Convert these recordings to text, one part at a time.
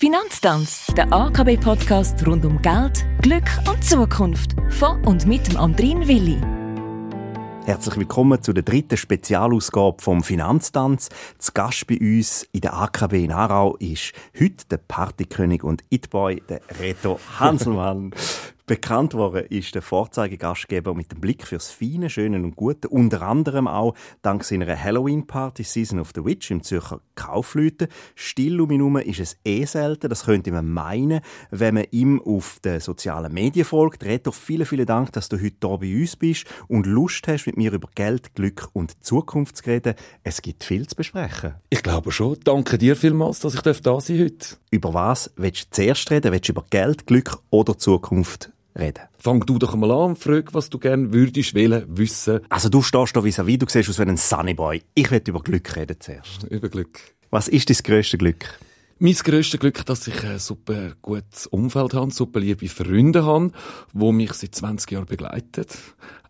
Finanztanz, der AKB-Podcast rund um Geld, Glück und Zukunft. Von und mit dem Andrin Willi. Herzlich willkommen zu der dritten Spezialausgabe vom Finanztanz. Zu Gast bei uns in der AKB in Aarau ist heute der Partykönig und It-Boy, der Reto Hanselmann. Bekannt worden ist der Vorzeigegastgeber mit dem Blick fürs Feine, Schöne und Gute, unter anderem auch dank seiner Halloween-Party Season of the Witch im Zürcher Kaufleuten. Still um ihn herum ist es eh selten, das könnte man meinen, wenn man ihm auf den sozialen Medien folgt. Reto, vielen, vielen Dank, dass du heute hier bei uns bist und Lust hast, mit mir über Geld, Glück und Zukunft zu reden. Es gibt viel zu besprechen. Ich glaube schon. Danke dir vielmals, dass ich da sein darf heute. Über was willst du zuerst reden? Willst du über Geld, Glück oder Zukunft reden. Fang du doch mal an frag, was du gerne würdest wählen, wissen. Also du stehst da vis-à-vis, du siehst aus wie ein Sunnyboy. Ich will über Glück reden zuerst. Über Glück. Was ist dein grösstes Glück? Mein grösstes Glück, dass ich ein super gutes Umfeld habe, super liebe Freunde habe, die mich seit 20 Jahren begleiten.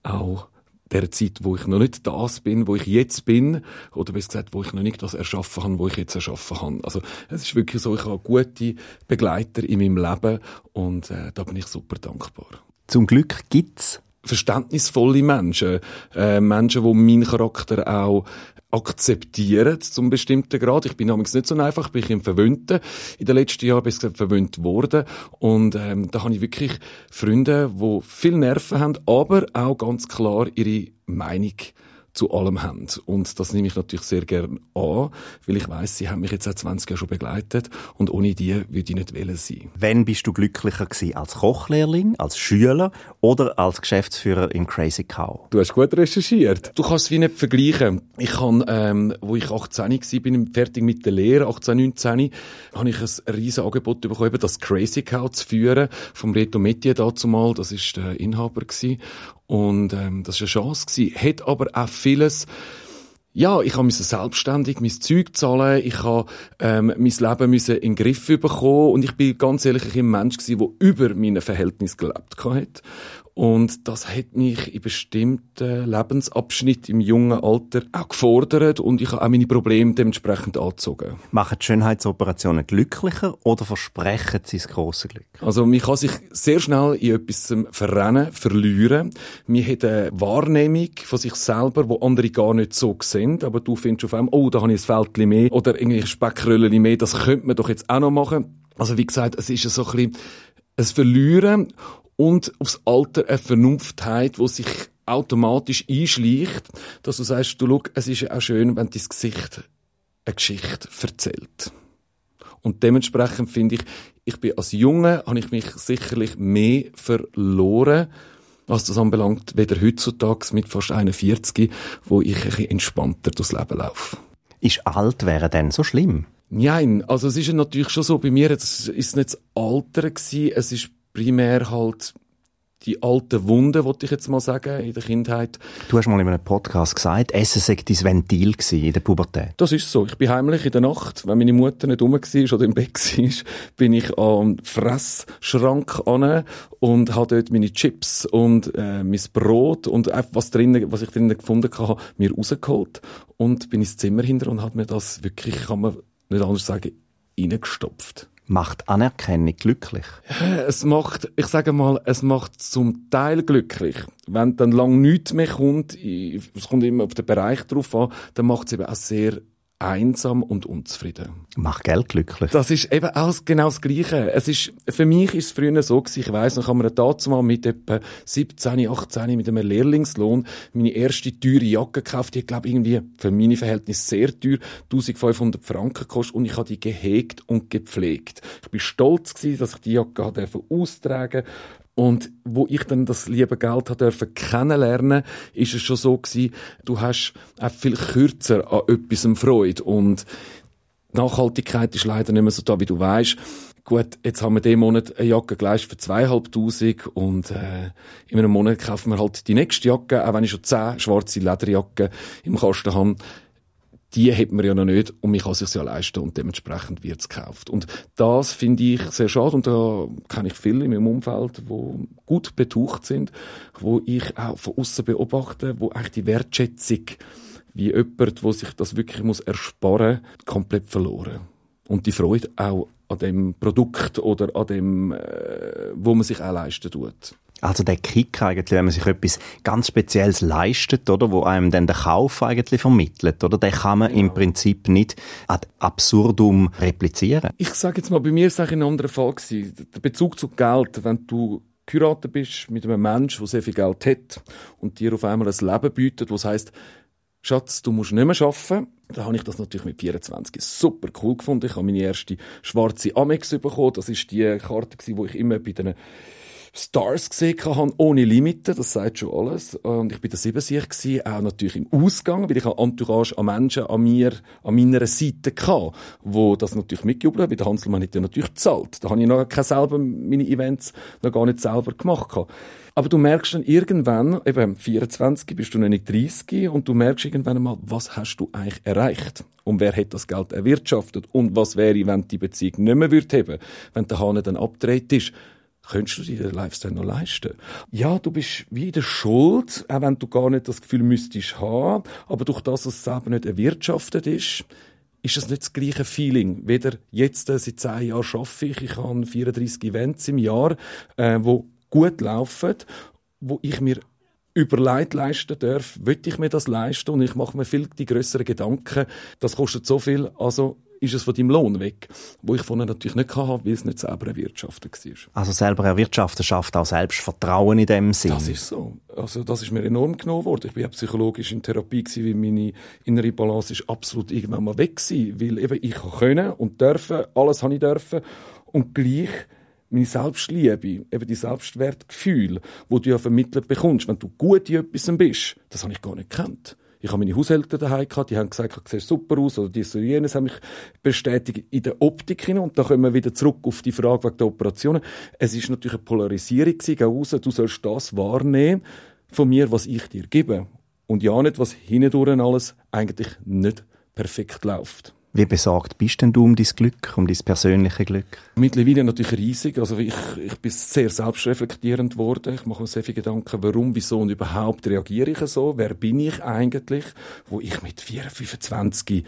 Auch der Zeit, wo ich noch nicht das bin, wo ich jetzt bin, oder besser gesagt, wo ich noch nicht das erschaffen habe, wo ich jetzt erschaffen habe. Also es ist wirklich so, ich habe gute Begleiter in meinem Leben und äh, da bin ich super dankbar. Zum Glück gibt's verständnisvolle Menschen, äh, Menschen, die meinen Charakter auch akzeptieren zum bestimmten Grad. Ich bin nämlich nicht so einfach, ich bin im Verwöhnten. In den letzten Jahren bin ich verwöhnt worden und ähm, da habe ich wirklich Freunde, die viel Nerven haben, aber auch ganz klar ihre Meinung zu allem haben. Und das nehme ich natürlich sehr gern an, weil ich weiß, sie haben mich jetzt seit 20 Jahren schon begleitet und ohne die würde ich nicht wählen sein. Wann bist du glücklicher gewesen? Als Kochlehrling, als Schüler oder als Geschäftsführer in Crazy Cow? Du hast gut recherchiert. Du kannst es wie nicht vergleichen. Ich habe, ähm, wo ich 18 war, bin fertig mit der Lehre, 18, 19, habe ich ein riesen Angebot bekommen, das Crazy Cow zu führen, vom Reto Metier dazu mal, das ist der Inhaber gewesen. Und ähm, das war eine Chance. Gewesen. Hat aber auch vieles ja, ich habe selbstständig mein Zeug zahlen, ich habe ähm, mein Leben müssen in den Griff bekommen und ich bin ganz ehrlich ein Mensch gewesen, der über meine Verhältnisse gelebt hat. Und das hat mich in bestimmten Lebensabschnitten im jungen Alter auch gefordert und ich habe auch meine Probleme dementsprechend angezogen. Machen Schönheitsoperationen glücklicher oder versprechen sie das grosse Glück? Also man kann sich sehr schnell in etwas verrennen, verlieren. Man hat eine Wahrnehmung von sich selber, wo andere gar nicht so sehen, aber du findest auf einmal, oh, da habe ich ein Fältchen mehr oder irgendwie Speckröllchen mehr, das könnte man doch jetzt auch noch machen. Also wie gesagt, es ist so ein bisschen ein Verlieren und aufs Alter eine Vernunftheit, wo sich automatisch einschleicht, dass du sagst, du schau, es ist ja auch schön, wenn dein Gesicht eine Geschichte erzählt. Und dementsprechend finde ich, ich bin als Junge, habe ich mich sicherlich mehr verloren, was das anbelangt, weder heutzutage mit fast 41, wo ich ein bisschen entspannter durchs Leben laufe. Ist alt wäre denn so schlimm? Nein, also es ist natürlich schon so, bei mir es ist nicht das Alter gewesen, es ist primär halt die alten Wunden, wollte ich jetzt mal sagen, in der Kindheit. Du hast mal in einem Podcast gesagt, Essen sei dein Ventil in der Pubertät. Das ist so. Ich bin heimlich in der Nacht, wenn meine Mutter nicht rum war oder im Bett war, bin ich am Fressschrank an und habe dort meine Chips und äh, mein Brot und einfach was, drinnen, was ich drinnen gefunden habe, mir rausgeholt und bin ins Zimmer hinter und habe mir das wirklich, kann man nicht anders sagen, reingestopft. Macht Anerkennung glücklich? Es macht, ich sage mal, es macht zum Teil glücklich. Wenn dann lang nichts mehr kommt, es kommt immer auf den Bereich drauf an, dann macht es eben auch sehr einsam und unzufrieden. Macht Geld glücklich. Das ist eben auch genau das Gleiche. Es ist, für mich ist es früher so gewesen, ich weiss noch, haben wir dazu mal mit etwa 17, 18 mit einem Lehrlingslohn meine erste teure Jacke gekauft. Die hat, glaube irgendwie für meine Verhältnisse sehr teuer 1500 Franken gekostet und ich habe die gehegt und gepflegt. Ich bin stolz gewesen, dass ich die Jacke austragen und wo ich dann das liebe Geld dürfen kennenlernen, ist es schon so gewesen, du hast auch viel kürzer an etwas Freude. Und Nachhaltigkeit ist leider nicht mehr so da, wie du weißt. Gut, jetzt haben wir diesen Monat eine Jacke gleich für zweieinhalbtausend und äh, in einem Monat kaufen wir halt die nächste Jacke, auch wenn ich schon zehn schwarze Lederjacken im Kasten habe die hat man ja noch nicht und man kann sich ja leisten und dementsprechend wird es gekauft. Und das finde ich sehr schade und da kenne ich viele in meinem Umfeld, wo gut betucht sind, wo ich auch von außen beobachte, wo eigentlich die Wertschätzung wie jemand, wo sich das wirklich muss ersparen, komplett verloren. Und die Freude auch an dem Produkt oder an dem, äh, wo man sich auch leisten tut. Also der Kick eigentlich, wenn man sich etwas ganz Spezielles leistet, oder, wo einem dann der Kauf eigentlich vermittelt, oder, den kann man genau. im Prinzip nicht ad absurdum replizieren. Ich sage jetzt mal, bei mir ist es ein anderer Fall gewesen. Der Bezug zu Geld, wenn du geheiratet bist mit einem Menschen, der sehr viel Geld hat und dir auf einmal ein Leben bietet, was heißt, Schatz, du musst nicht mehr arbeiten. Da habe ich das natürlich mit 24 super cool gefunden. Ich habe meine erste schwarze Amex bekommen. Das ist die Karte, die ich immer bei den Stars gesehen habe, ohne Limiten, das sagt schon alles. Und ich bin da 70 gewesen, auch natürlich im Ausgang, weil ich eine Entourage an Menschen an mir, an meiner Seite hatte, wo das natürlich mitgejubelt haben, weil der Hanselmann hat ja natürlich gezahlt. Da habe ich noch keine selber meine Events noch gar nicht selber gemacht. Aber du merkst dann irgendwann, eben 24 bist du noch nicht 30 und du merkst irgendwann einmal, was hast du eigentlich erreicht? Und wer hat das Geld erwirtschaftet? Und was wäre, wenn die Beziehung nicht mehr würde haben, wenn der Hahn dann abgedreht ist? Könntest du dir den Lifestyle noch leisten? Ja, du bist wie in der Schuld, auch wenn du gar nicht das Gefühl müsstest haben, aber durch das, dass es selber nicht erwirtschaftet ist, ist es nicht das gleiche Feeling. Weder jetzt, äh, seit zehn Jahren arbeite ich, ich habe 34 Events im Jahr, äh, wo gut laufen, wo ich mir überlegt leisten darf, will ich mir das leisten und ich mache mir viel die größeren Gedanken, das kostet so viel, also ist es von deinem Lohn weg, wo ich vorher natürlich nicht hatte, weil es nicht selber erwirtschaftet war. Also selber erwirtschaften schafft auch Selbstvertrauen in dem Sinn? Das ist so. Also das ist mir enorm genommen worden. Ich ja psychologisch in Therapie gewesen, weil meine innere Balance ist absolut irgendwann mal weg gewesen, weil eben ich können und dürfen, alles habe ich dürfen und gleich meine Selbstliebe, eben die Selbstwertgefühl, wo du ja vermittelt bekommst, wenn du gut in etwas bist, das habe ich gar nicht gekannt. Ich habe meine Haushälter daheim gehabt, die haben gesagt, du siehst super aus, oder dies oder jenes, haben mich bestätigt in der Optik hin. Und da kommen wir wieder zurück auf die Frage wegen der Operationen. Es ist natürlich eine Polarisierung gewesen, raus, du sollst das wahrnehmen von mir, was ich dir gebe. Und ja nicht, was hindurch alles eigentlich nicht perfekt läuft. Wie besorgt bist denn du um dein Glück, um dein persönliche Glück? Mittlerweile natürlich riesig. Also ich, ich bin sehr selbstreflektierend geworden. Ich mache mir sehr viele Gedanken, warum, wieso und überhaupt reagiere ich so? Wer bin ich eigentlich? Wo ich mit 4, 25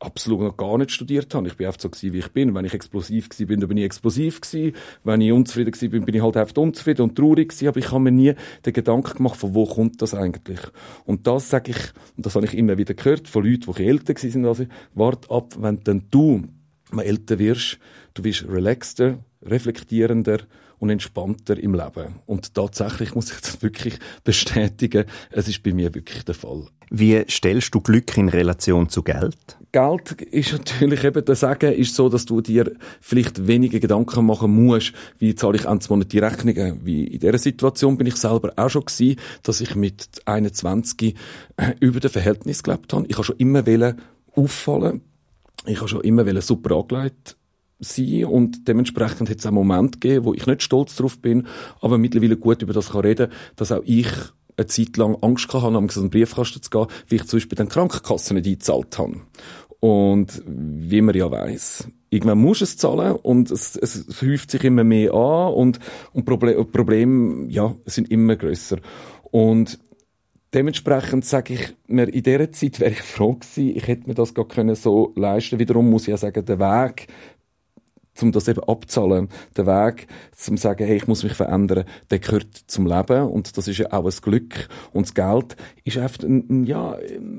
absolut noch gar nicht studiert habe. Ich bin einfach so gewesen, wie ich bin. Wenn ich explosiv gewesen bin, dann bin ich explosiv gewesen. Wenn ich unzufrieden gewesen bin, bin ich halt einfach unzufrieden und traurig gewesen. Aber ich habe mir nie den Gedanken gemacht, von wo kommt das eigentlich? Und das sage ich, und das habe ich immer wieder gehört von Leuten, die älter gewesen sind als ich, wart ab, wenn dann du mal älter wirst, du wirst relaxter, reflektierender und entspannter im Leben. Und tatsächlich muss ich das wirklich bestätigen, es ist bei mir wirklich der Fall. Wie stellst du Glück in Relation zu Geld? Geld ist natürlich eben, der Sagen ist so, dass du dir vielleicht weniger Gedanken machen musst, wie zahle ich ends Monat die Rechnungen. Wie in dieser Situation bin ich selber auch schon gewesen, dass ich mit 21 äh, über das Verhältnis gelebt habe. Ich habe schon immer auffallen. Ich habe schon immer super angelegt sein und dementsprechend hat es einen Moment gegeben, wo ich nicht stolz drauf bin, aber mittlerweile gut über das kann reden, dass auch ich eine Zeit lang Angst hatte, um einen Briefkasten zu gehen, wie ich zum Beispiel den Krankenkassen nicht eingezahlt habe. Und wie man ja weiß, irgendwann muss es zahlen und es, es, es häuft sich immer mehr an und, und Probleme, Probleme ja, sind immer größer. Und dementsprechend sage ich mir, in dieser Zeit wäre ich froh gewesen, ich hätte mir das gar können so leisten. Wiederum muss ich ja sagen, der Weg um das eben abzahlen, der Weg, zum sagen, hey, ich muss mich verändern, der gehört zum Leben und das ist ja auch ein Glück und das Geld ist einfach, ja,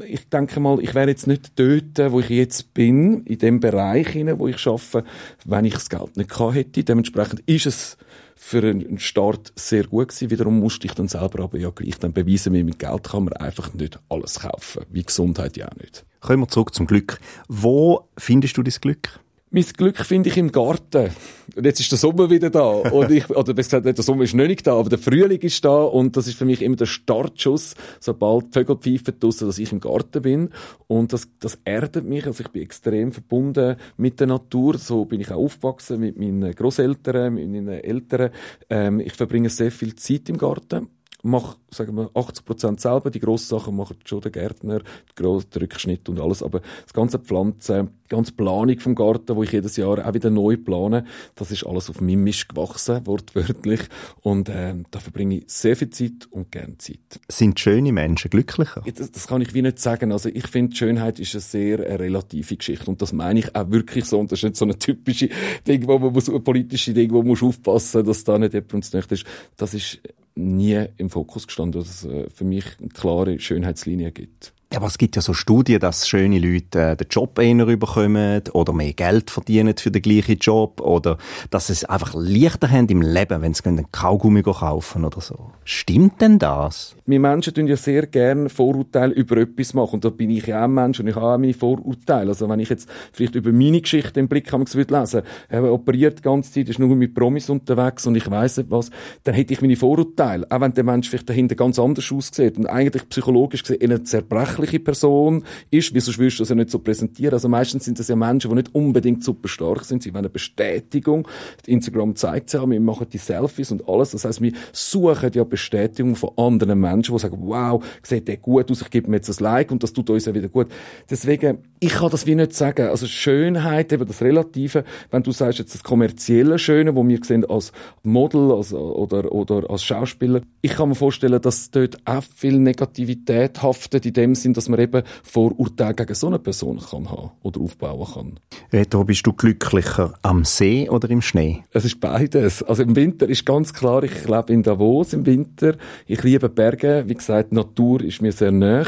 ich denke mal, ich wäre jetzt nicht dort, wo ich jetzt bin, in dem Bereich wo ich schaffe, wenn ich das Geld nicht hätte. Dementsprechend ist es für einen Start sehr gut gewesen. Wiederum musste ich dann selber aber ja gleich dann beweisen, mit Geld kann man einfach nicht alles kaufen. Wie Gesundheit ja auch nicht. Kommen wir zurück zum Glück. Wo findest du das Glück? Mein Glück finde ich im Garten. Und jetzt ist der Sommer wieder da. Und ich, oder besser gesagt, der Sommer ist noch nicht da, aber der Frühling ist da. Und das ist für mich immer der Startschuss, sobald Vögel pfeifen draussen, dass ich im Garten bin. Und das, das erdet mich. Also ich bin extrem verbunden mit der Natur. So bin ich auch aufgewachsen mit meinen Großeltern, mit meinen Eltern. Ähm, ich verbringe sehr viel Zeit im Garten. Mache, sagen wir, 80 Prozent selber. Die grossen Sachen macht schon der Gärtner, der Rückschnitt und alles. Aber das ganze Pflanzen, die ganze Planung vom Garten, wo ich jedes Jahr auch wieder neu plane, das ist alles auf meinem Misch gewachsen, wortwörtlich. Und äh, da verbringe ich sehr viel Zeit und gerne Zeit. Sind schöne Menschen glücklicher? Das, das kann ich wie nicht sagen. Also ich finde, Schönheit ist eine sehr eine relative Geschichte. Und das meine ich auch wirklich so. Und das ist nicht so eine typische Ding, wo man muss, eine politische Ding, wo man muss aufpassen, dass da nicht jemand nicht ist. Das ist nie im Fokus gestanden, dass es äh, für mich eine klare Schönheitslinie gibt. Ja, aber es gibt ja so Studien, dass schöne Leute äh, den Job eher überkommen oder mehr Geld verdienen für den gleichen Job oder dass sie es einfach leichter haben im Leben, wenn sie einen Kaugummi kaufen oder so. Stimmt denn das? Wir Menschen tun ja sehr gerne Vorurteile über etwas machen und da bin ich ja auch ein Mensch und ich habe auch meine Vorurteile. Also wenn ich jetzt vielleicht über meine Geschichte im Blick haben würde lesen, er operiert die ganze Zeit, ist nur mit Promis unterwegs und ich weiss nicht was, dann hätte ich meine Vorurteile. Auch wenn der Mensch vielleicht dahinter ganz anders aussieht und eigentlich psychologisch gesehen eine zerbrechliche sachliche Person ist, wieso willst du das ja nicht so präsentieren? Also meistens sind das ja Menschen, die nicht unbedingt super stark sind, sie wollen eine Bestätigung. Instagram zeigt es ja, wir machen die Selfies und alles. Das heißt, wir suchen ja Bestätigung von anderen Menschen, die sagen, wow, sieht der gut aus, ich gebe mir jetzt ein Like und das tut uns ja wieder gut. Deswegen, ich kann das wie nicht sagen. Also Schönheit, eben das Relative, wenn du sagst jetzt das kommerzielle Schöne, wo wir sehen als Model als, oder, oder als Schauspieler, ich kann mir vorstellen, dass dort auch viel Negativität haftet in dem Sinn, sind, dass man eben Vorurteile gegen so eine Person kann haben oder aufbauen kann. Reto, bist du glücklicher am See oder im Schnee? Es ist beides. Also im Winter ist ganz klar, ich lebe in Davos im Winter. Ich liebe Berge. Wie gesagt, Natur ist mir sehr nah.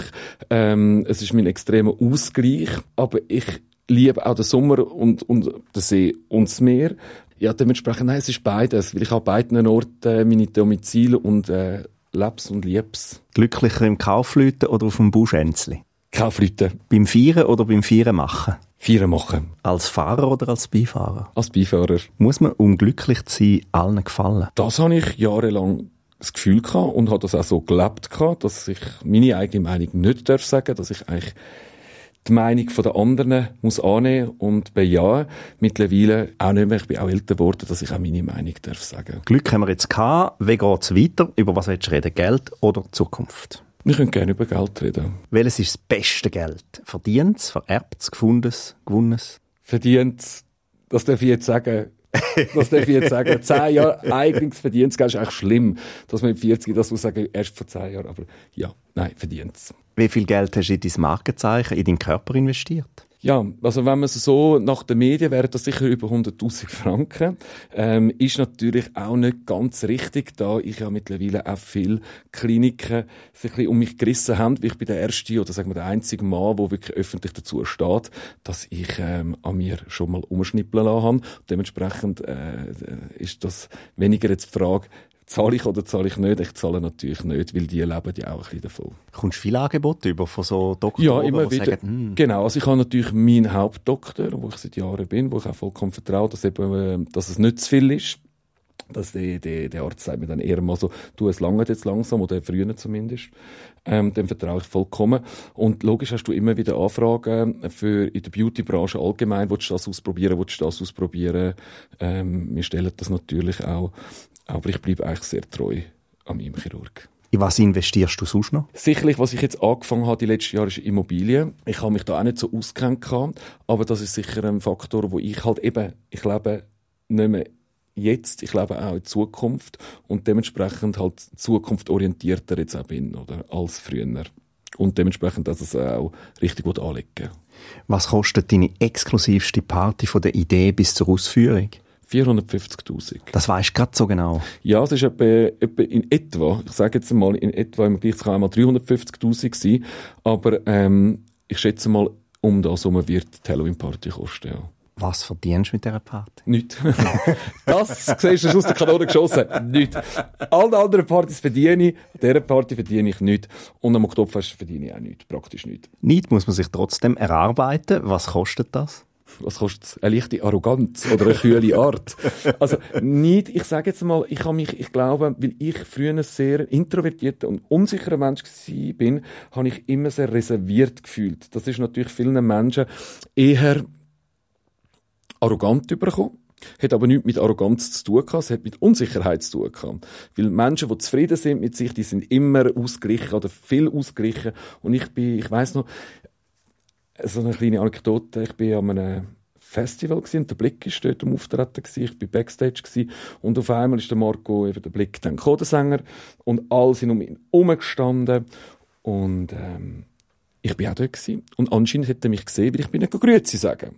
Ähm, es ist mein extremer Ausgleich. Aber ich liebe auch den Sommer und, und den See und das Meer. Ja, dementsprechend, nein, es ist beides, weil ich an beiden Orten meine Domizile und äh, leb's und lieb's. Glücklicher im Kaufleuten oder auf dem Buschänzli? Kaufleuten. Beim Vieren oder beim Vieren machen? Vieren machen. Als Fahrer oder als Beifahrer? Als Beifahrer. Muss man, um glücklich zu sein, allen gefallen? Das habe ich jahrelang das Gefühl gehabt und habe das auch so gelebt gehabt, dass ich meine eigene Meinung nicht darf sagen, dass ich eigentlich die Meinung der anderen muss annehmen und bejahen. Mittlerweile auch nicht mehr. Ich bin auch älter geworden, dass ich auch meine Meinung darf sagen. Glück haben wir jetzt gehabt. Wie geht's weiter? Über was willst du reden? Geld oder Zukunft? Wir können gerne über Geld reden. Welches ist das beste Geld? Verdientes, vererbtes, gefundenes, gewonnenes? Verdientes, das darf ich jetzt sagen. das darf ich jetzt sagen. Zehn Jahre eigenes verdientes Geld ist eigentlich schlimm, dass man mit 40 das muss sagen, erst vor zehn Jahren. Aber ja, nein, verdientes. Wie viel Geld hast du in dein Markenzeichen, in deinen Körper investiert? Ja, also wenn man so nach den Medien wäre das sicher über 100.000 Franken. Ähm, ist natürlich auch nicht ganz richtig, da ich ja mittlerweile auch viele Kliniken sich ein bisschen um mich gerissen haben. Ich bin der erste oder sagen wir der einzige Mann, der wirklich öffentlich dazu steht, dass ich ähm, an mir schon mal umschnippeln lassen habe. Dementsprechend äh, ist das weniger jetzt die Frage, Zahle ich oder zahle ich nicht? Ich zahle natürlich nicht, weil die leben ja auch ein bisschen davon. Kommst du viele Angebote über von so Doktoren, Ja, immer wieder. Sagen, hm. Genau, also ich habe natürlich meinen Hauptdoktor, wo ich seit Jahren bin, wo ich auch vollkommen vertraue, dass, eben, äh, dass es nicht zu viel ist. Dass der, der, der Arzt sagt mir dann eher mal so, du, es lange jetzt langsam, oder früher zumindest. Ähm, dem vertraue ich vollkommen. Und logisch hast du immer wieder Anfragen für in der Beauty-Branche allgemein. Willst du das ausprobieren? Willst du das ausprobieren? Ähm, wir stellen das natürlich auch aber ich bleibe eigentlich sehr treu an meinem Chirurg. In was investierst du sonst noch? Sicherlich, was ich jetzt angefangen habe die letzten Jahre, ist Immobilien. Ich habe mich da auch nicht so auskennt aber das ist sicher ein Faktor, wo ich halt eben, ich lebe nicht mehr jetzt, ich lebe auch in Zukunft und dementsprechend halt zukunftsorientierter jetzt auch bin, oder, als früher. Und dementsprechend, dass es auch richtig gut anlegen Was kostet deine exklusivste Party von der Idee bis zur Ausführung? 450.000. Das weisst du gerade so genau? Ja, es ist etwa, etwa in etwa, ich sage jetzt mal, in etwa im Gleich kann einmal 350.000 sein, aber ähm, ich schätze mal, um das herum wird die Halloween-Party kosten, ja. Was verdienst du mit dieser Party? Nicht. das siehst du aus der Kanone geschossen. Nicht. Alle anderen Partys verdiene ich, dieser Party verdiene ich nicht. Und am Oktoberfest verdiene ich auch nicht. Praktisch nicht. Nicht muss man sich trotzdem erarbeiten. Was kostet das? Was kostet es? Eine leichte Arroganz oder eine kühle Art. Also nicht, ich sage jetzt mal, ich habe mich, ich glaube, weil ich früher ein sehr introvertierter und unsicherer Mensch bin, habe ich immer sehr reserviert gefühlt. Das ist natürlich vielen Menschen eher arrogant überkommen. Hat aber nichts mit Arroganz zu tun gehabt, es hat mit Unsicherheit zu tun gehabt. Weil Menschen, die zufrieden sind mit sich, die sind immer ausgeglichen oder viel ausgeglichen. Und ich bin, ich weiß noch, so eine kleine Anekdote, ich bin an einem Festival gewesen, der Blick ist dort am Auftreten gewesen, ich bin Backstage und auf einmal ist der Marco, eben der Blick, dann Codesänger und alle sind um ihn herumgestanden. Und ähm, ich bin auch dort gewesen. und anscheinend hat er mich gesehen, weil ich bin nicht Grüezi sagen.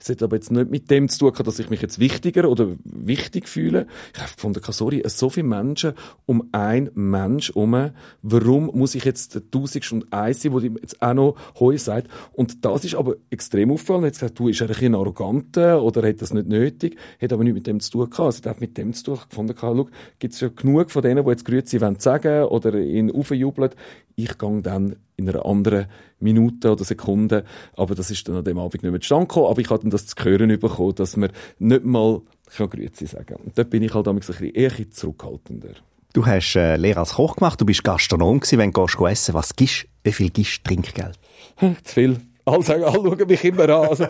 Es hat aber jetzt nicht mit dem zu tun, dass ich mich jetzt wichtiger oder wichtig fühle. Ich habe gefunden, sorry, so viele Menschen um ein Mensch herum. Warum muss ich jetzt der Tausendste und eins sein, wo die jetzt auch noch Heu sagt? Und das ist aber extrem auffallend. Er hat gesagt, du, ist er ein bisschen arroganter oder hat das nicht nötig? Hat aber nichts mit dem zu tun gehabt. Also, hat mit dem zu tun gefunden, schau, gibt es ja genug von denen, die jetzt wollen sagen oder ihn aufjubeln. Ich gehe dann in einer anderen Minute oder Sekunde. Aber das ist dann an dem Abend nicht mehr zustande gekommen. Aber ich hatte dann das zu hören bekommen, dass man nicht mal kann Grüezi sagen Und dort bin ich halt ein bisschen eher zurückhaltender. Du hast äh, Lehre als Koch gemacht, du bist Gastronom gewesen, wenn du gehst essen. Was gibst Wie viel gibst du Trinkgeld? Zu viel. Alle sagen, alle schauen mich immer an. Also,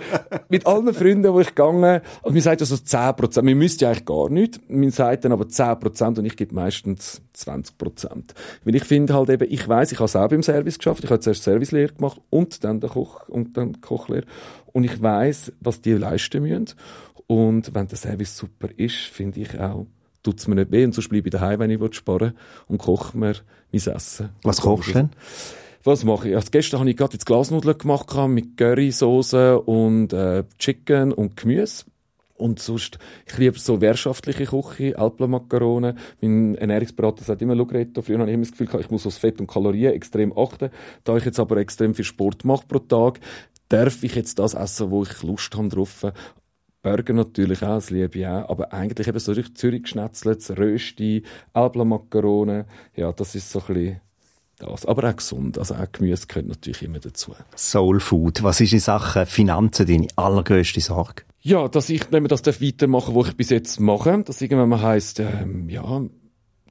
mit allen Freunden, wo ich gegangen, also mir sagt also 10 Prozent. Mir müsste ja eigentlich gar nichts. Mir sagt dann aber 10 Prozent und ich gebe meistens 20 Prozent. Weil ich finde halt eben, ich weiß, ich habe selber im Service geschafft. Ich habe zuerst Servicelehre gemacht und dann der Koch, und dann Kochlehre. Und ich weiß, was die leisten müssen. Und wenn der Service super ist, finde ich auch, tut es mir nicht weh. Und sonst bleibe ich daheim, wenn ich sparen will und koche mir mein Essen. Was kochst du denn? Was mache ich? Also gestern habe ich gerade jetzt Glasnudeln gemacht mit Currysoße und äh, Chicken und Gemüse. Und sonst, ich liebe so wirtschaftliche Küche, Alpla-Makaronen. Mein Ernährungsberater sagt immer, Reto, früher habe ich immer das Gefühl, ich muss aufs Fett und Kalorien extrem achten. Da ich jetzt aber extrem viel Sport mache pro Tag, darf ich jetzt das essen, wo ich Lust habe drauf. Burger natürlich auch, das liebe ich auch. Aber eigentlich eben so Zürich geschnetzelt, Rösti, Alpla-Makaronen. Ja, das ist so ein bisschen das. Aber auch gesund. Also auch Gemüse gehört natürlich immer dazu. Soul Food. Was ist in Sachen Finanzen deine allergrößte Sorge? Ja, dass ich nicht mehr das weitermache, was ich bis jetzt mache. Dass irgendwann mal heisst, ähm, ja,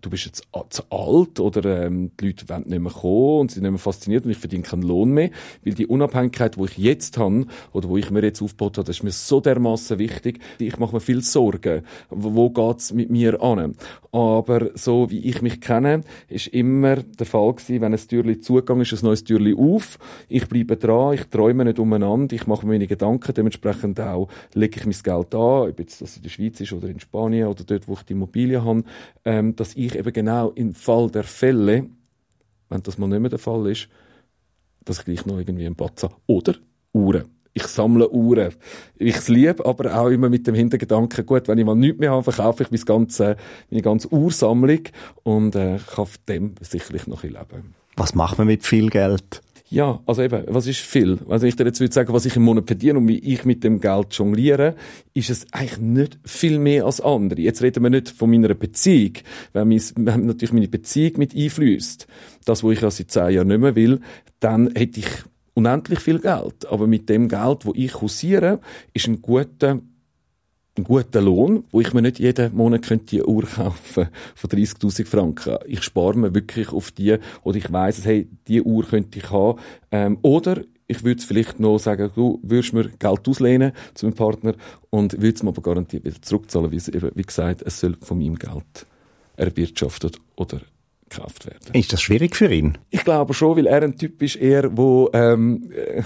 du bist jetzt zu alt oder ähm, die Leute wollen nicht mehr kommen und sind nicht mehr fasziniert und ich verdiene keinen Lohn mehr, weil die Unabhängigkeit, die ich jetzt habe oder wo ich mir jetzt aufgebaut habe, das ist mir so dermaßen wichtig. Ich mache mir viel Sorgen, wo geht's mit mir an? Aber so wie ich mich kenne, ist immer der Fall gewesen, wenn ein Türli zugegangen ist, ein neues Türli auf. Ich bleibe dran, ich träume nicht umeinander, ich mache mir meine Gedanken, dementsprechend auch lege ich mein Geld an, ob jetzt das in der Schweiz ist oder in Spanien oder dort, wo ich die Immobilie habe, ähm, dass ich eben genau im Fall der Fälle, wenn das mal nicht mehr der Fall ist, dass ich gleich noch irgendwie einen Batz habe. Oder Uhren. Ich sammle Uhren. Ich liebe, aber auch immer mit dem Hintergedanken, gut, wenn ich mal nichts mehr habe, verkaufe ich meine ganze, meine ganze Uhrsammlung und äh, kann von dem sicherlich noch ein leben. Was macht man mit viel Geld? Ja, also eben, was ist viel? Also ich dir jetzt würde sagen, was ich im Monat verdiene und wie ich mit dem Geld jongliere, ist es eigentlich nicht viel mehr als andere. Jetzt reden wir nicht von meiner Beziehung, weil mein, natürlich meine Beziehung mit einfließt. Das, wo ich ja seit zehn Jahren nicht mehr will, dann hätte ich unendlich viel Geld. Aber mit dem Geld, wo ich hausiere, ist ein guter einen guten Lohn, wo ich mir nicht jeden Monat könnte die Uhr kaufen von 30.000 Franken. Ich spare mir wirklich auf die, oder ich weiss, hey, die Uhr könnte ich haben. Ähm, oder ich würde vielleicht noch sagen, du würdest mir Geld auslehnen zu meinem Partner und würde es mir aber garantiert wieder zurückzahlen, wie, wie gesagt, es soll von meinem Geld erwirtschaftet oder gekauft werden. Ist das schwierig für ihn? Ich glaube schon, weil er ein Typ ist eher, wo ähm, äh,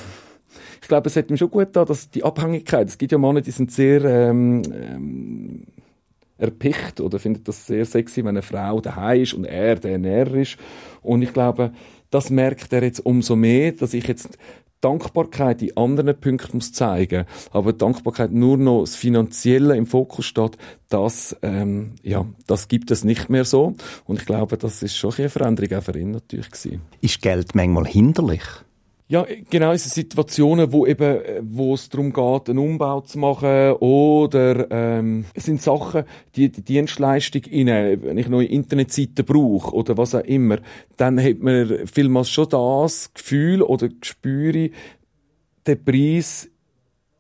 glaube, es hat ihm schon gut da, dass die Abhängigkeit, es gibt ja Männer, die sind sehr ähm, ähm, erpicht oder findet das sehr sexy, wenn eine Frau daheim ist und er der Ernährer ist. Und ich glaube, das merkt er jetzt umso mehr, dass ich jetzt Dankbarkeit in anderen Punkten muss zeigen, aber Dankbarkeit nur noch das Finanzielle im Fokus steht, das, ähm, ja, das gibt es nicht mehr so. Und ich glaube, das ist schon eine Veränderung auch für ihn natürlich gewesen. Ist Geld manchmal hinderlich? Ja, genau, in Situationen, wo eben, wo es darum geht, einen Umbau zu machen oder ähm, es sind Sachen, die die Dienstleistung inne, wenn ich neue Internetseiten brauche oder was auch immer, dann hat man vielmals schon das Gefühl oder Gespüre, der Preis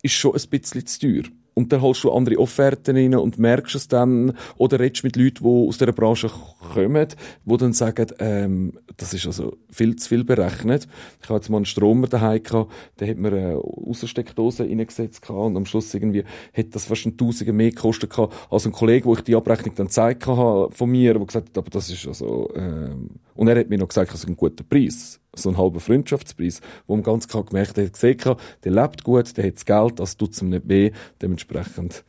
ist schon ein bisschen zu teuer. Und dann holst du andere Offerten rein und merkst es dann, oder redest mit Leuten, die aus dieser Branche kommen, die dann sagen, ähm, das ist also viel zu viel berechnet. Ich habe jetzt mal einen Stromer daheim gehabt, der hat mir eine Aussteckdose reingesetzt gehabt, und am Schluss irgendwie hat das fast ein Tausender mehr gekostet als ein Kollege, wo ich die Abrechnung dann gezeigt habe von mir, der gesagt hat, aber das ist also, ähm, und er hat mir noch gesagt, das ist ein guter Preis so ein halber Freundschaftspreis, wo man ganz klar gemerkt hat, gesehen hat, der lebt gut, der hat das Geld, das tut ihm nicht weh, dementsprechend,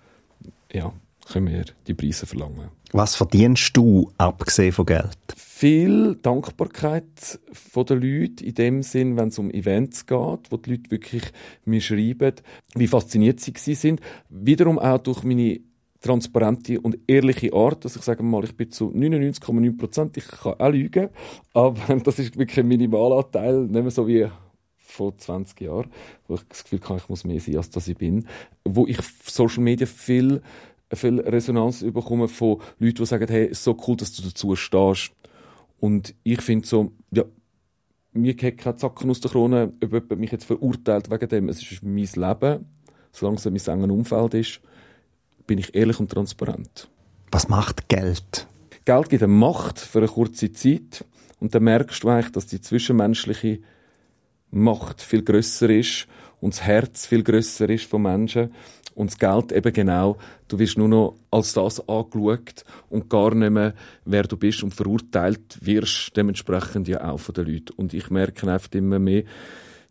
ja, können wir die Preise verlangen. Was verdienst du, abgesehen von Geld? Viel Dankbarkeit von den Leuten, in dem Sinn, wenn es um Events geht, wo die Leute wirklich mir schreiben, wie fasziniert sie sind. Wiederum auch durch meine transparente und ehrliche Art. Also ich sage mal, ich bin zu 99,9 Prozent, ich kann auch lügen, aber das ist wirklich ein Minimalanteil, nicht mehr so wie vor 20 Jahren, wo ich das Gefühl habe, ich muss mehr sein, als das ich bin. Wo ich Social Media viel, viel Resonanz bekomme von Leuten, die sagen, hey, ist so cool, dass du dazu stehst. Und ich finde so, ja, mir geht kein Zacken aus der Krone, ob jemand mich jetzt verurteilt wegen dem. Es ist mein Leben, solange es in meinem engen Umfeld ist bin ich ehrlich und transparent. Was macht Geld? Geld gibt eine Macht für eine kurze Zeit und dann merkst du eigentlich, dass die zwischenmenschliche Macht viel größer ist und das Herz viel größer ist von Menschen und das Geld eben genau. Du wirst nur noch als das angeschaut und gar nicht mehr, wer du bist und verurteilt wirst dementsprechend ja auch von den Leuten. Und ich merke einfach immer mehr,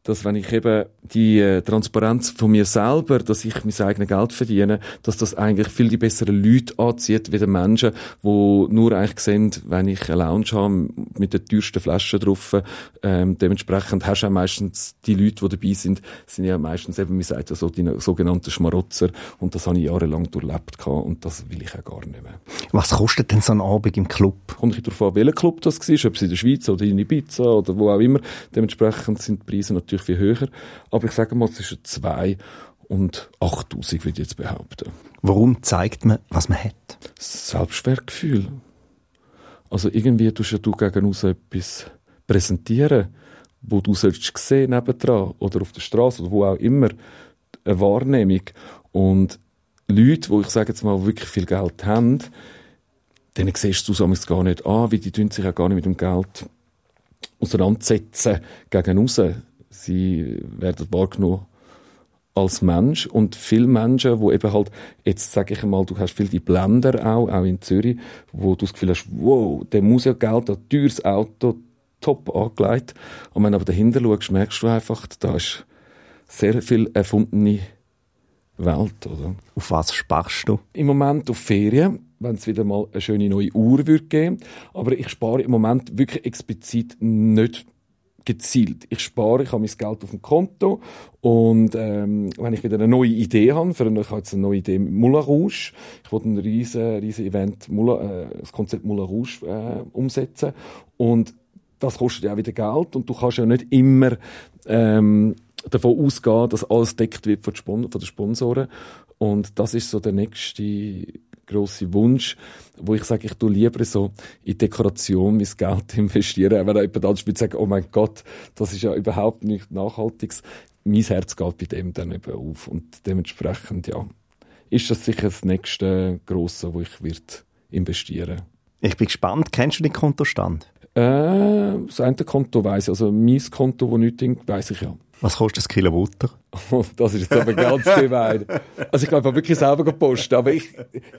dass wenn ich eben die äh, Transparenz von mir selber, dass ich mein eigenes Geld verdiene, dass das eigentlich viel die besseren Leute anzieht, wie die Menschen, die nur eigentlich sehen, wenn ich eine Lounge habe mit den teuersten Flaschen drauf. Ähm, dementsprechend hast du auch meistens die Leute, die dabei sind, sind ja meistens eben, man sagt ja so, die sogenannten Schmarotzer. Und das habe ich jahrelang durchlebt gehabt, und das will ich auch gar nicht mehr. Was kostet denn so ein Abend im Club? Kommt ich darauf an, welcher Club das war, ob es in der Schweiz oder in Ibiza oder wo auch immer. Dementsprechend sind die Preise natürlich viel höher. Aber ich sage mal, zwischen 2 und 8000 würde ich jetzt behaupten. Warum zeigt man, was man hat? Selbstwertgefühl. Also irgendwie tust du gegen uns etwas präsentieren, wo du sollst sehen nebendran oder auf der Straße oder wo auch immer eine Wahrnehmung und Leute, wo ich sage jetzt mal wirklich viel Geld haben, denen siehst du es gar nicht an, wie die sich auch gar nicht mit dem Geld auseinandersetzen gegen raus sie werden wahrgenommen als Mensch und viele Menschen, wo eben halt, jetzt sage ich mal, du hast viel die Blender auch, auch in Zürich, wo du das Gefühl hast, wow, der muss ja Geld, ein teures Auto, top angelegt. Und wenn du aber dahinter schaust, merkst du einfach, da ist sehr viel erfundene Welt, oder? Auf was sparst du? Im Moment auf Ferien, wenn es wieder mal eine schöne neue Uhr würde geben. Aber ich spare im Moment wirklich explizit nicht gezielt. Ich spare, ich habe mein Geld auf dem Konto und ähm, wenn ich wieder eine neue Idee habe, für eine, ich habe jetzt eine neue Idee mit Moulin Rouge, ich wollte ein riesen, riesen Event, Moulin, äh, das Konzept Moulin Rouge äh, umsetzen und das kostet ja auch wieder Geld und du kannst ja nicht immer ähm, davon ausgehen, dass alles deckt wird von, von den Sponsoren und das ist so der nächste grosse Wunsch, wo ich sage, ich tue lieber so in Dekoration mein Geld investieren. Wenn jemand anderes wird sagen, oh mein Gott, das ist ja überhaupt nicht nachhaltiges. Mein Herz geht bei dem dann eben auf. Und dementsprechend, ja, ist das sicher das nächste Grosse, wo ich wird investieren Ich bin gespannt. Kennst du den Kontostand? Äh, das eine Konto weiss ich. Also mein Konto, das nichts weiss ich ja. Was kostet ein Kilo Butter? das ist jetzt aber ganz gemein. Also ich glaube, ich wirklich selber gepostet. Aber ich,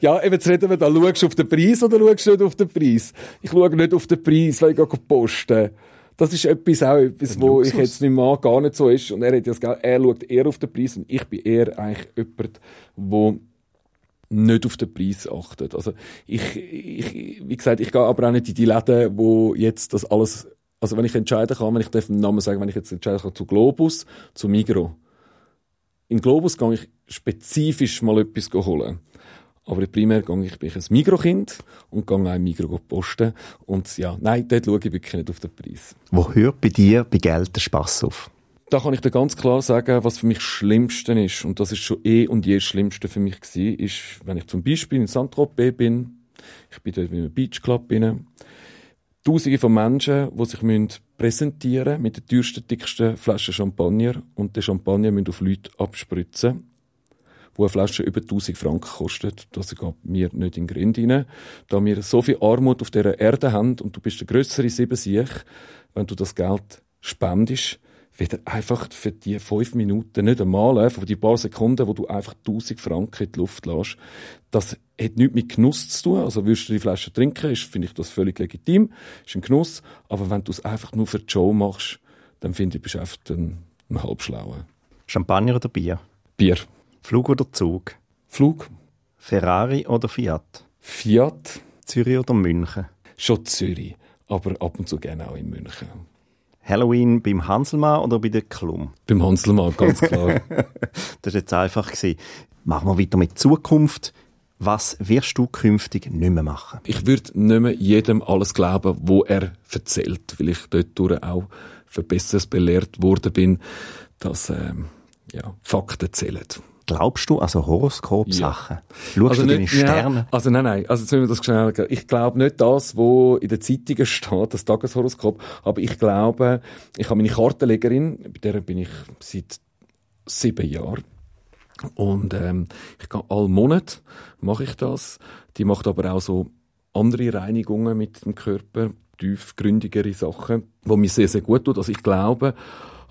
ja, eben jetzt reden wir da, schaust du auf den Preis oder schaust du nicht auf den Preis? Ich schaue nicht auf den Preis, weil ich posten. Das ist etwas auch, etwas, wo ich jetzt nicht Mann gar nicht so ist. Und er hat das, er schaut eher auf den Preis und ich bin eher eigentlich jemand, der nicht auf den Preis achtet. Also ich, ich, wie gesagt, ich gehe aber auch nicht in die Läden, wo jetzt das alles also wenn ich entscheiden kann, wenn ich den Namen sagen, wenn ich jetzt entscheiden kann, zu Globus, zu Migro. In Globus gehe ich spezifisch mal etwas holen. Aber primär gehe ich, bin ich ein Migro-Kind und gehe auch ein Migro posten. Und ja, nein, dort schaue ich wirklich nicht auf den Preis. Wo hört bei dir bei Geld der Spass auf? Da kann ich dir ganz klar sagen, was für mich das Schlimmste ist. Und das ist schon eh und je das Schlimmste für mich gewesen, ist, wenn ich zum Beispiel in Saint-Tropez bin, ich bin dort in einem Beachclub bin, Tausende von Menschen, die sich müssen präsentieren mit den teuersten, dicksten Flaschen Champagner und den Champagner müssen auf Leute abspritzen, wo eine Flasche über 1000 Franken kostet. Das geht mir nicht in den Grind rein. Da wir so viel Armut auf dieser Erde haben und du bist der grössere Siebensiech, wenn du das Geld spendest, wieder einfach für die fünf Minuten, nicht einmal, äh, für die paar Sekunden, wo du einfach 1000 Franken in die Luft lässt, das hat nichts mit Genuss zu tun. Also würdest du die Flasche trinken, ist, finde ich das völlig legitim, ist ein Genuss. Aber wenn du es einfach nur für die Show machst, dann finde ich, bist du einfach ein, ein Halbschlauer. Champagner oder Bier? Bier. Flug oder Zug? Flug. Ferrari oder Fiat? Fiat. Zürich oder München? Schon Zürich, aber ab und zu gerne auch in München. Halloween beim Hanselmann oder bei der Klum? Beim Hanselmann, ganz klar. das war jetzt einfach. Gewesen. Machen wir weiter mit Zukunft. Was wirst du künftig nicht mehr machen? Ich würde nicht mehr jedem alles glauben, wo er erzählt, weil ich dort auch für Besseres belehrt worden bin, dass ähm, ja, Fakten zählen. Glaubst du also Horoskop-Sachen? Ja. Schaust also du deine Sterne? Ja, also nein, nein. Also jetzt wir das schnell Ich glaube nicht das, was in den Zeitungen steht, das Tageshoroskop. Aber ich glaube, ich habe meine Kartenlegerin, bei der bin ich seit sieben Jahren. Und ähm, ich gehe all Monat mache ich das. Die macht aber auch so andere Reinigungen mit dem Körper, tiefgründigere Sachen, wo mir sehr, sehr gut tut. Also ich glaube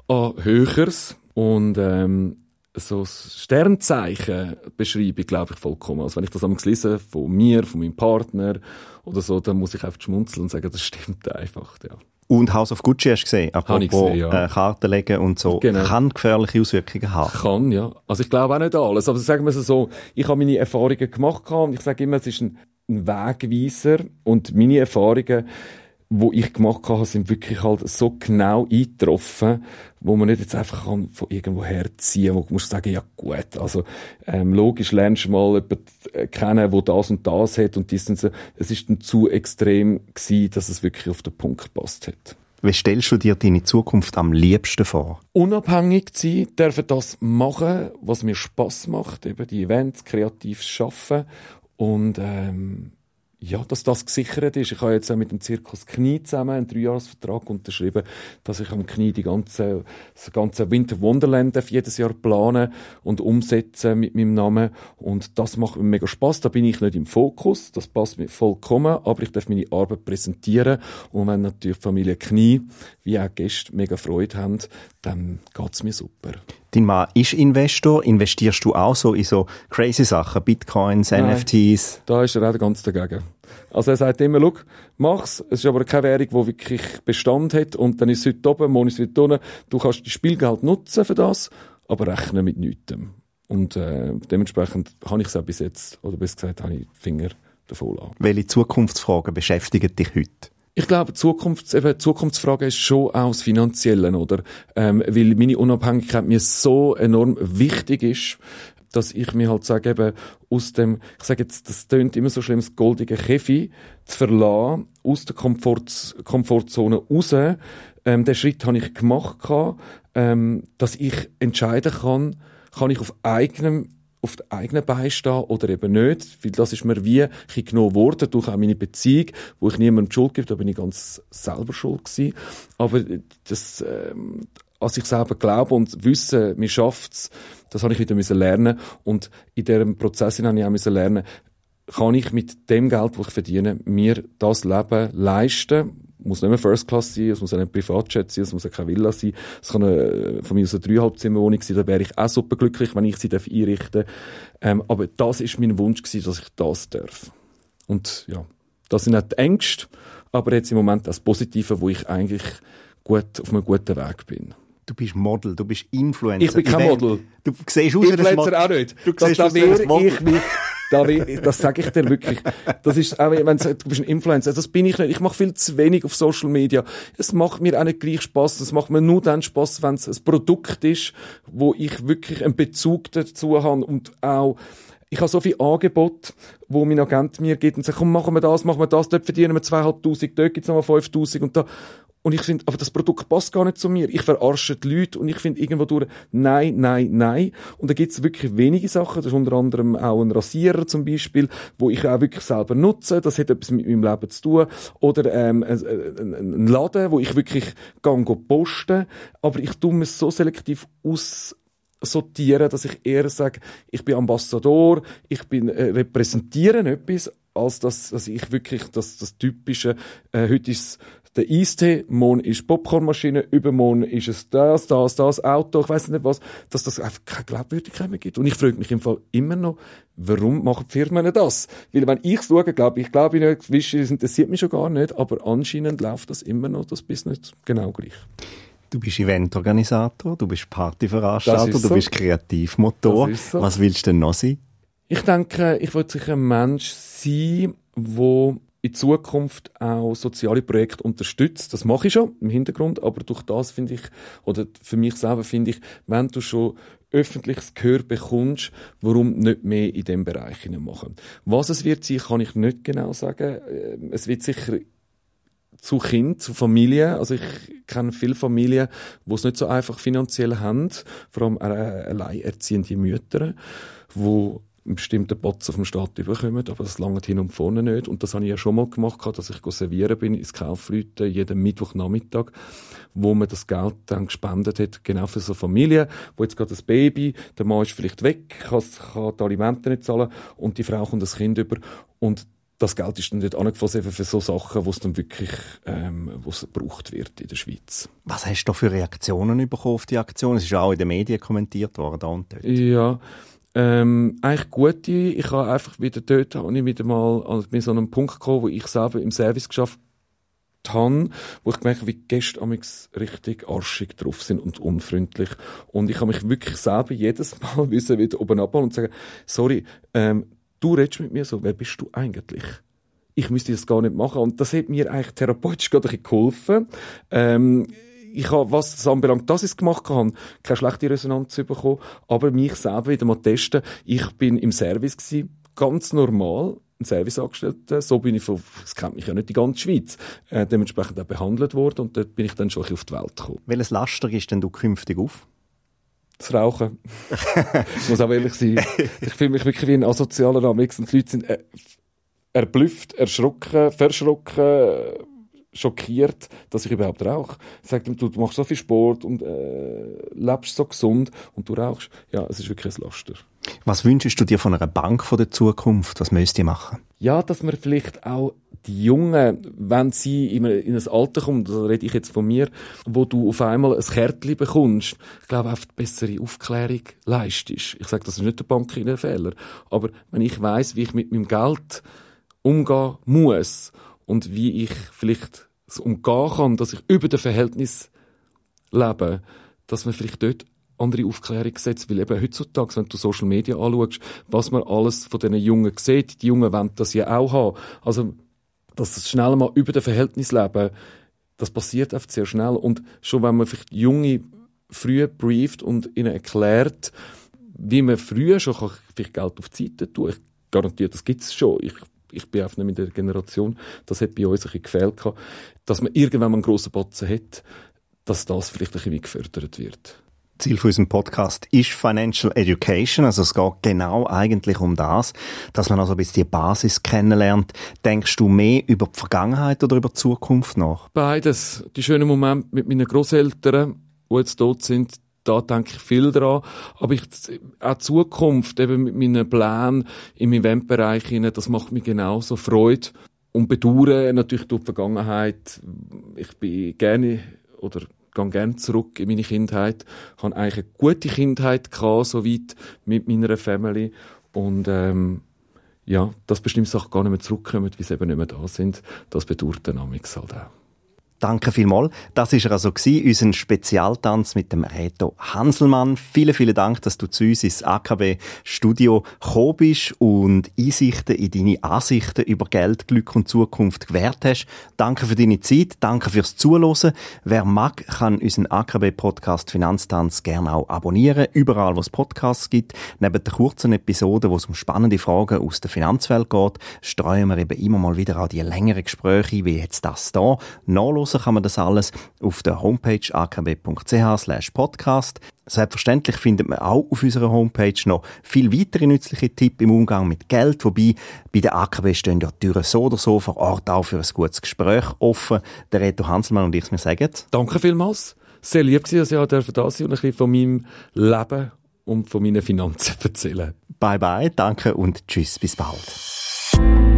an Höheres und ähm, so Sternzeichen beschreibe ich, glaube ich, vollkommen. Also wenn ich das einmal lese von mir, von meinem Partner oder so, dann muss ich einfach schmunzeln und sagen, das stimmt einfach, ja. Und House of Gucci hast du gesehen, apropos gesehen, ja. äh, Karten legen und so. Genau. Kann gefährliche Auswirkungen haben. Kann, ja. Also ich glaube auch nicht alles. Aber sagen wir es so, ich habe meine Erfahrungen gemacht und ich sage immer, es ist ein, ein Wegweiser und meine Erfahrungen wo ich gemacht habe, sind wirklich halt so genau eingetroffen, wo man nicht jetzt einfach kann von irgendwo herziehen, wo man muss sagen, ja gut, also ähm, logisch lernst du mal jemanden äh, kennen, wo das und das hat und dies und so. Es ist dann zu extrem gewesen, dass es wirklich auf den Punkt gepasst hat. Wie stellst du dir deine Zukunft am liebsten vor? Unabhängig sein, dürfen das machen, was mir Spaß macht, eben die Events, kreativ schaffen und ähm, ja, dass das gesichert ist. Ich habe jetzt auch mit dem Zirkus Knie zusammen einen Dreijahresvertrag unterschrieben, dass ich am Knie die ganze, das ganze Winter Wonderland jedes Jahr planen und umsetzen mit meinem Namen. Und das macht mir mega Spaß. Da bin ich nicht im Fokus. Das passt mir vollkommen. Aber ich darf meine Arbeit präsentieren. Und wenn natürlich Familie Knie, wie auch Gäste, mega Freude haben, dann geht's mir super. Dein Mann ist Investor. Investierst du auch so in so crazy Sachen, Bitcoins, Nein, NFTs? Da ist er auch ganz dagegen. Also er sagt immer, schau, mach's. Es ist aber keine Währung, die wirklich Bestand hat. Und dann ist es heute oben, morgen ist es heute unten. Du kannst das Spielgeld nutzen für das, aber rechnen mit nichts. Und äh, dementsprechend habe ich es auch bis jetzt, oder besser gesagt, habe ich Finger davon an. Welche Zukunftsfragen beschäftigen dich heute? Ich glaube, Zukunfts-, eben, Zukunftsfrage ist schon auch das Finanzielle, oder? Ähm, weil meine Unabhängigkeit mir so enorm wichtig ist, dass ich mir halt sage, eben aus dem, ich sage jetzt, das tönt immer so schlimm, das goldige Käfi zu verlassen, aus der Komfort, Komfortzone raus. Ähm, den Schritt habe ich gemacht, ähm, dass ich entscheiden kann, kann ich auf eigenem auf den eigenen Beinen stehen oder eben nicht, weil das ist mir wie genommen worden durch auch meine Beziehung, wo ich niemandem Schuld gebe, da bin ich ganz selber schuld gewesen. Aber das, ähm, als ich selber glaube und wisse, mir schafft's, das habe ich wieder müssen lernen. Und in diesem Prozess habe ich auch müssen lernen, kann ich mit dem Geld, das ich verdiene, mir das Leben leisten, muss nicht mehr First Class sein, es muss auch ein Privatjet sein, es muss auch keine Villa sein, es kann eine, von mir aus eine Dreieinhalbzimmerwohnung sein, da wäre ich auch super glücklich, wenn ich sie einrichten darf. Ähm, aber das ist mein Wunsch gewesen, dass ich das darf. Und ja, das sind nicht die Ängste, aber jetzt im Moment das Positive, wo ich eigentlich gut, auf einem guten Weg bin. Du bist Model, du bist Influencer. Ich bin kein Model. Du siehst aus wie ein auch nicht. Du das, siehst da wäre ich nicht. Da, das sage ich dir wirklich. Das ist auch, wenn du bist ein Influencer, das bin ich nicht. Ich mache viel zu wenig auf Social Media. Es macht mir auch nicht gleich Spaß. Es macht mir nur dann Spaß, wenn es ein Produkt ist, wo ich wirklich einen Bezug dazu habe und auch ich habe so viel Angebot, wo mein Agent mir gibt und sagt, komm, machen wir das, machen wir das, dort verdienen wir zweieinhalbtausend, dort gibt's nochmal fünftausend und da. Und ich finde, aber das Produkt passt gar nicht zu mir. Ich verarsche die Leute und ich finde irgendwo durch, nein, nein, nein. Und da gibt's wirklich wenige Sachen. Das ist unter anderem auch ein Rasierer zum Beispiel, wo ich auch wirklich selber nutze. Das hat etwas mit meinem Leben zu tun. Oder ähm, ein, ein, ein Laden, wo ich wirklich gang posten. Aber ich tue mir so selektiv aus sortieren, dass ich eher sage, ich bin Ambassador, ich bin äh, repräsentiere etwas, als dass, dass ich wirklich das, das typische, äh, heute ist der Eistee, morgen ist Popcornmaschine, übermorgen ist es das, das, das, Auto, ich weiß nicht was, dass das einfach keine Glaubwürdigkeit mehr gibt. Und ich frage mich im Fall immer noch, warum machen die Firmen das? Weil wenn ich schaue, glaube ich, glaube nicht, Wischi interessiert mich schon gar nicht, aber anscheinend läuft das immer noch, das Business genau gleich. Du bist Eventorganisator, du bist Partyveranstalter, so. du bist Kreativmotor. So. Was willst du denn noch sein? Ich denke, ich will sicher ein Mensch sein, der in Zukunft auch soziale Projekte unterstützt. Das mache ich schon im Hintergrund, aber durch das finde ich, oder für mich selber finde ich, wenn du schon öffentliches Gehör bekommst, warum nicht mehr in dem Bereich machen. Was es wird sein, kann ich nicht genau sagen. Ähm, Es wird sicher zu Kind, zu Familie. Also ich kenne viele Familien, die es nicht so einfach finanziell haben, vor allem alleinerziehende Mütter, wo einen bestimmten Potz auf dem Staat bekommen, aber das lange hin und vorne nicht. Und das habe ich ja schon mal gemacht, dass ich servieren bin ins Kaufleute jeden Mittwochnachmittag, wo man das Geld dann gespendet hat, genau für so Familien, wo jetzt gerade das Baby, der Mann ist vielleicht weg, kann, kann die Alimente nicht zahlen und die Frau kommt das Kind über und das Geld ist dann nicht angeflossen für so Sachen, wo es dann wirklich ähm, wo es gebraucht wird in der Schweiz. Was hast du da für Reaktionen bekommen auf die Aktion? Es ist ja auch in den Medien kommentiert worden, da und dort. Ja, ähm, eigentlich gute. Ich habe einfach wieder dort, habe ich wieder mal an so einen Punkt gekommen, wo ich selber im Service geschafft habe, wo ich gemerkt habe, wie Gäste amix richtig arschig drauf sind und unfreundlich. Und ich habe mich wirklich selber jedes Mal wieder oben abholen und sagen, sorry, ähm, du redest mit mir so, wer bist du eigentlich? Ich müsste das gar nicht machen. Und das hat mir eigentlich therapeutisch gerade ein bisschen geholfen. Ähm, ich habe, was das anbelangt, dass ich es gemacht habe, keine schlechte Resonanz bekommen, aber mich selber wieder mal testen. Ich bin im Service gewesen, ganz normal, ein Serviceangestellter, so bin ich von, das kennt mich ja nicht die ganze Schweiz, äh, dementsprechend auch behandelt worden und dort bin ich dann schon auf die Welt gekommen. Welches Laster gehst denn du künftig auf? Das Rauchen. ich muss auch ehrlich sein. Ich fühle mich wirklich wie ein asozialer Amix und die Leute sind äh, erblüfft, erschrocken, verschrocken, schockiert, dass ich überhaupt rauche. Sagt ihm, du machst so viel Sport und äh, lebst so gesund und du rauchst. Ja, es ist wirklich ein Laster. Was wünschst du dir von einer Bank von der Zukunft? Was müsst ihr machen? Ja, dass man vielleicht auch die Jungen, wenn sie in ein, in ein Alter kommen, da rede ich jetzt von mir, wo du auf einmal ein Kärtchen bekommst, ich glaube, auf bessere Aufklärung leistest. Ich sage, das ist nicht der Bank in Fehler. Aber wenn ich weiß, wie ich mit meinem Geld umgehen muss und wie ich vielleicht es umgehen kann, dass ich über dem Verhältnis lebe, dass man vielleicht dort andere Aufklärung setzt, weil eben heutzutage, wenn du Social Media anschaust, was man alles von diesen Jungen sieht, die Jungen wollen das ja auch haben. Also, dass das schnell mal über dem Verhältnis leben, das passiert oft sehr schnell. Und schon wenn man vielleicht Junge früh brieft und ihnen erklärt, wie man früher schon vielleicht Geld auf die Seite tun, ich garantiere, das gibt's schon. Ich ich bin auch nicht mit der Generation, das hat bei uns ein bisschen gefehlt dass man irgendwann mal einen grossen Batzen hat, dass das vielleicht ein bisschen gefördert wird. Ziel von unserem Podcast ist Financial Education. Also es geht genau eigentlich um das, dass man also ein bisschen die Basis kennenlernt. Denkst du mehr über die Vergangenheit oder über die Zukunft nach? Beides. Die schönen Momente mit meinen Großeltern, die jetzt tot sind, da denke ich viel dran. Aber ich, auch Zukunft, eben mit meinen Plänen im Eventbereich, das macht mir genauso Freude. Und bedauern natürlich durch die Vergangenheit. Ich bin gerne, oder gehe gerne zurück in meine Kindheit. Ich hatte eigentlich eine gute Kindheit gehabt, soweit mit meiner Family. Und, ähm, ja, dass bestimmte Sachen gar nicht mehr zurückkommen, weil sie eben nicht mehr da sind, das bedauert dann halt auch. Danke vielmals. Das ist er also unser Spezialtanz mit dem Reto Hanselmann. Vielen, vielen Dank, dass du zu uns ins AKB Studio gekommen bist und Einsichten in deine Ansichten über Geld, Glück und Zukunft gewährt hast. Danke für deine Zeit. Danke fürs Zuhören. Wer mag, kann unseren AKB Podcast Finanztanz gerne auch abonnieren. Überall, wo es Podcasts gibt. Neben der kurzen Episode, wo es um spannende Fragen aus der Finanzwelt geht, streuen wir eben immer mal wieder auch die längeren Gespräche, wie jetzt das da. Nachlesen kann man das alles auf der Homepage akb.ch podcast. Selbstverständlich findet man auch auf unserer Homepage noch viel weitere nützliche Tipps im Umgang mit Geld, wobei bei der AKB stehen ja die Türen so oder so vor Ort auch für ein gutes Gespräch offen. Der Reto Hanselmann und ich mir sagen. Danke vielmals. Sehr lieb gewesen, dass ich da sein und ein bisschen von meinem Leben und von meinen Finanzen erzählen. Bye bye, danke und tschüss, bis bald.